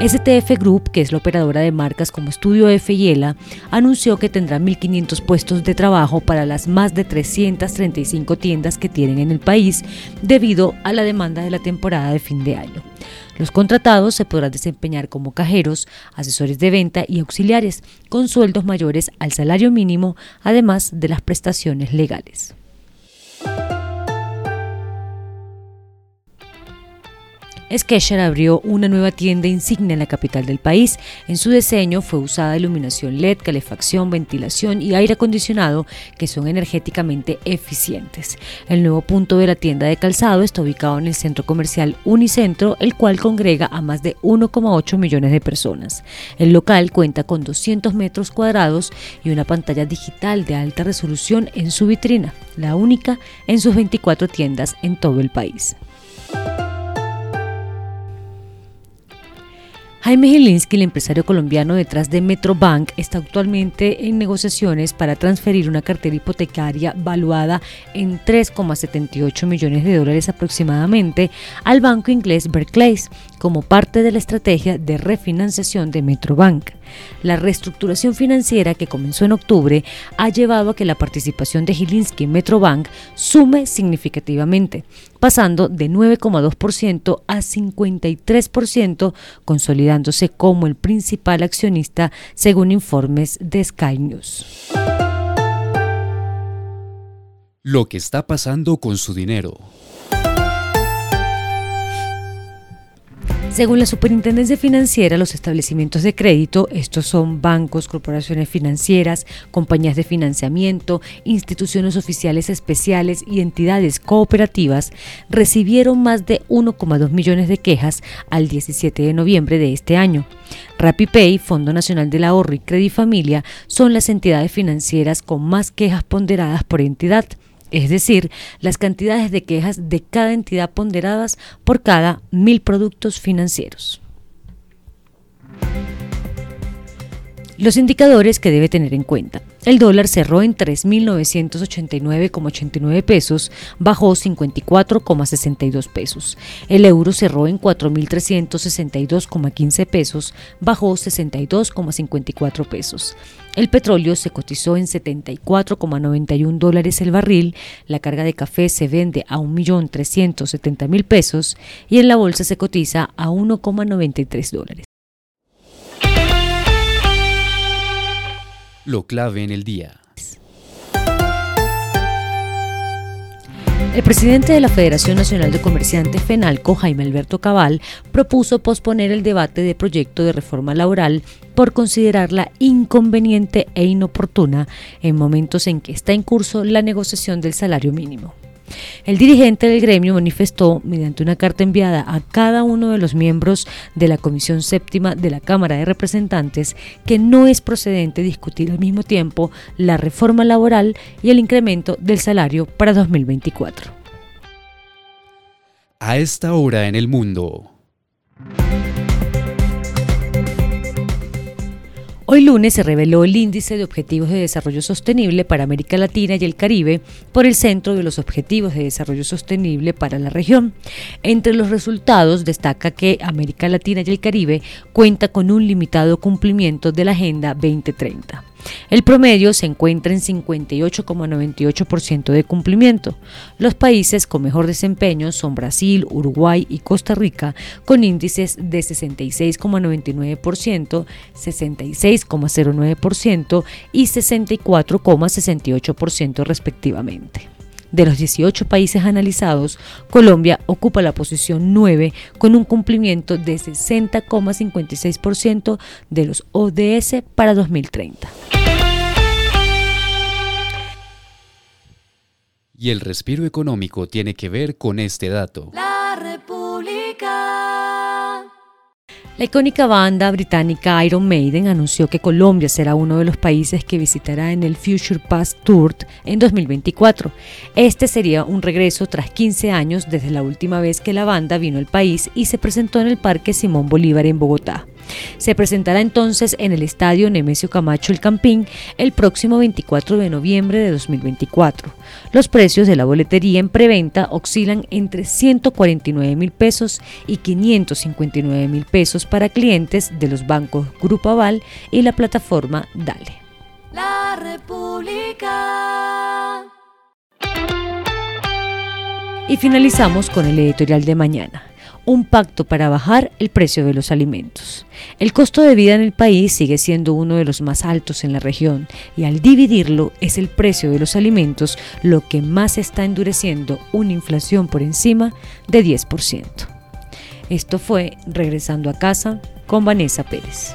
STF Group, que es la operadora de marcas como Estudio F y ELA, anunció que tendrá 1.500 puestos de trabajo para las más de 335 tiendas que tienen en el país debido a la demanda de la temporada de fin de año. Los contratados se podrán desempeñar como cajeros, asesores de venta y auxiliares, con sueldos mayores al salario mínimo, además de las prestaciones legales. Skechers abrió una nueva tienda insignia en la capital del país. En su diseño fue usada iluminación LED, calefacción, ventilación y aire acondicionado que son energéticamente eficientes. El nuevo punto de la tienda de calzado está ubicado en el centro comercial Unicentro, el cual congrega a más de 1,8 millones de personas. El local cuenta con 200 metros cuadrados y una pantalla digital de alta resolución en su vitrina, la única en sus 24 tiendas en todo el país. Jaime Gilinski, el empresario colombiano detrás de Metrobank, está actualmente en negociaciones para transferir una cartera hipotecaria valuada en 3,78 millones de dólares aproximadamente al banco inglés Barclays como parte de la estrategia de refinanciación de Metrobank. La reestructuración financiera que comenzó en octubre ha llevado a que la participación de Gilinski en Metrobank sume significativamente, pasando de 9,2% a 53%, consolidándose como el principal accionista según informes de Sky News. Lo que está pasando con su dinero. Según la Superintendencia Financiera, los establecimientos de crédito, estos son bancos, corporaciones financieras, compañías de financiamiento, instituciones oficiales especiales y entidades cooperativas, recibieron más de 1,2 millones de quejas al 17 de noviembre de este año. RappiPay, Fondo Nacional del Ahorro y Credit Familia son las entidades financieras con más quejas ponderadas por entidad es decir, las cantidades de quejas de cada entidad ponderadas por cada mil productos financieros. Los indicadores que debe tener en cuenta. El dólar cerró en 3.989,89 pesos, bajó 54,62 pesos. El euro cerró en 4.362,15 pesos, bajó 62,54 pesos. El petróleo se cotizó en 74,91 dólares el barril, la carga de café se vende a 1.370.000 pesos y en la bolsa se cotiza a 1,93 dólares. Lo clave en el día. El presidente de la Federación Nacional de Comerciantes FENALCO, Jaime Alberto Cabal, propuso posponer el debate de proyecto de reforma laboral por considerarla inconveniente e inoportuna en momentos en que está en curso la negociación del salario mínimo. El dirigente del gremio manifestó, mediante una carta enviada a cada uno de los miembros de la Comisión Séptima de la Cámara de Representantes, que no es procedente discutir al mismo tiempo la reforma laboral y el incremento del salario para 2024. A esta hora en el mundo. Hoy lunes se reveló el índice de Objetivos de Desarrollo Sostenible para América Latina y el Caribe por el Centro de los Objetivos de Desarrollo Sostenible para la región. Entre los resultados destaca que América Latina y el Caribe cuenta con un limitado cumplimiento de la Agenda 2030. El promedio se encuentra en 58,98% de cumplimiento. Los países con mejor desempeño son Brasil, Uruguay y Costa Rica, con índices de 66,99%, 66,09% y 64,68% respectivamente. De los 18 países analizados, Colombia ocupa la posición 9 con un cumplimiento de 60,56% de los ODS para 2030. Y el respiro económico tiene que ver con este dato. La República. La icónica banda británica Iron Maiden anunció que Colombia será uno de los países que visitará en el Future Past Tour en 2024. Este sería un regreso tras 15 años desde la última vez que la banda vino al país y se presentó en el Parque Simón Bolívar en Bogotá. Se presentará entonces en el Estadio Nemesio Camacho El Campín el próximo 24 de noviembre de 2024. Los precios de la boletería en preventa oscilan entre 149 mil pesos y 559 mil pesos para clientes de los bancos Grupo Aval y la plataforma Dale. La República. Y finalizamos con el editorial de mañana un pacto para bajar el precio de los alimentos. El costo de vida en el país sigue siendo uno de los más altos en la región y al dividirlo es el precio de los alimentos lo que más está endureciendo una inflación por encima de 10%. Esto fue Regresando a casa con Vanessa Pérez.